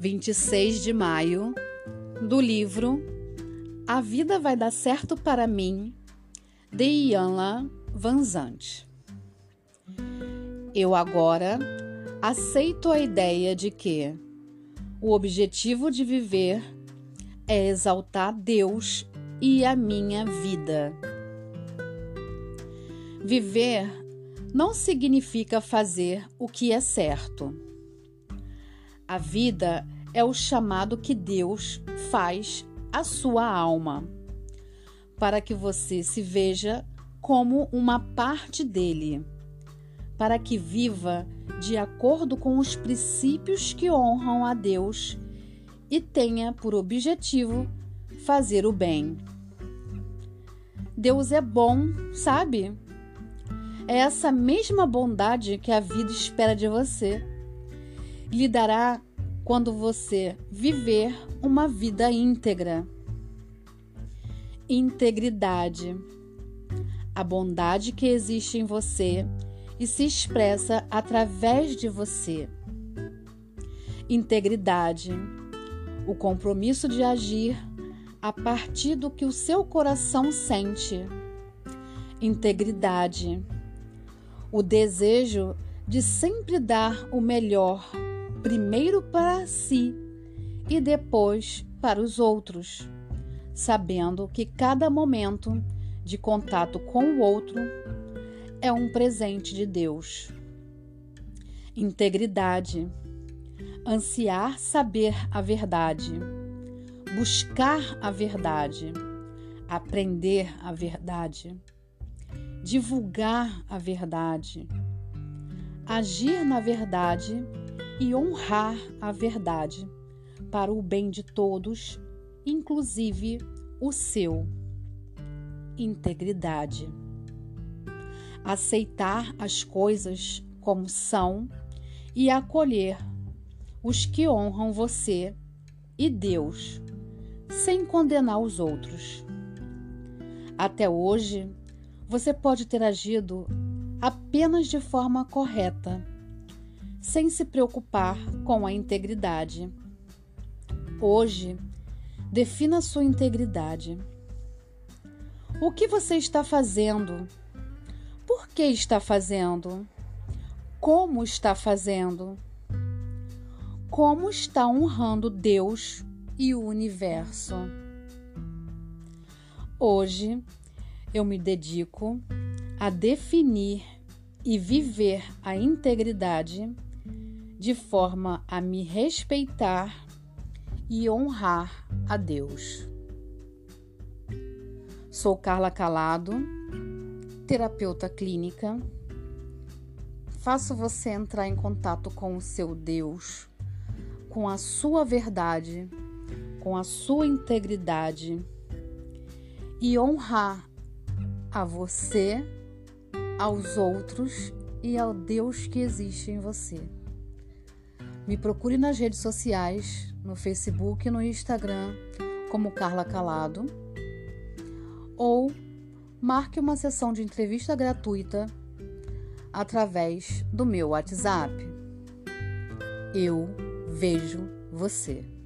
26 de maio, do livro A Vida Vai Dar Certo para Mim, de Ianla Vanzante. Eu agora aceito a ideia de que o objetivo de viver é exaltar Deus e a minha vida. Viver não significa fazer o que é certo. A vida é o chamado que Deus faz à sua alma, para que você se veja como uma parte dele, para que viva de acordo com os princípios que honram a Deus e tenha por objetivo fazer o bem. Deus é bom, sabe? É essa mesma bondade que a vida espera de você. Lhe dará quando você viver uma vida íntegra. Integridade. A bondade que existe em você e se expressa através de você. Integridade. O compromisso de agir a partir do que o seu coração sente. Integridade. O desejo de sempre dar o melhor primeiro para si e depois para os outros, sabendo que cada momento de contato com o outro é um presente de Deus. Integridade, ansiar saber a verdade, buscar a verdade, aprender a verdade, divulgar a verdade, agir na verdade e honrar a verdade para o bem de todos, inclusive o seu. Integridade. Aceitar as coisas como são e acolher os que honram você e Deus, sem condenar os outros. Até hoje, você pode ter agido apenas de forma correta sem se preocupar com a integridade. Hoje, defina sua integridade. O que você está fazendo? Por que está fazendo? Como está fazendo? Como está honrando Deus e o universo? Hoje eu me dedico a definir e viver a integridade de forma a me respeitar e honrar a Deus. Sou Carla Calado, terapeuta clínica. Faço você entrar em contato com o seu Deus, com a sua verdade, com a sua integridade e honrar a você, aos outros e ao Deus que existe em você. Me procure nas redes sociais, no Facebook e no Instagram, como Carla Calado, ou marque uma sessão de entrevista gratuita através do meu WhatsApp. Eu vejo você.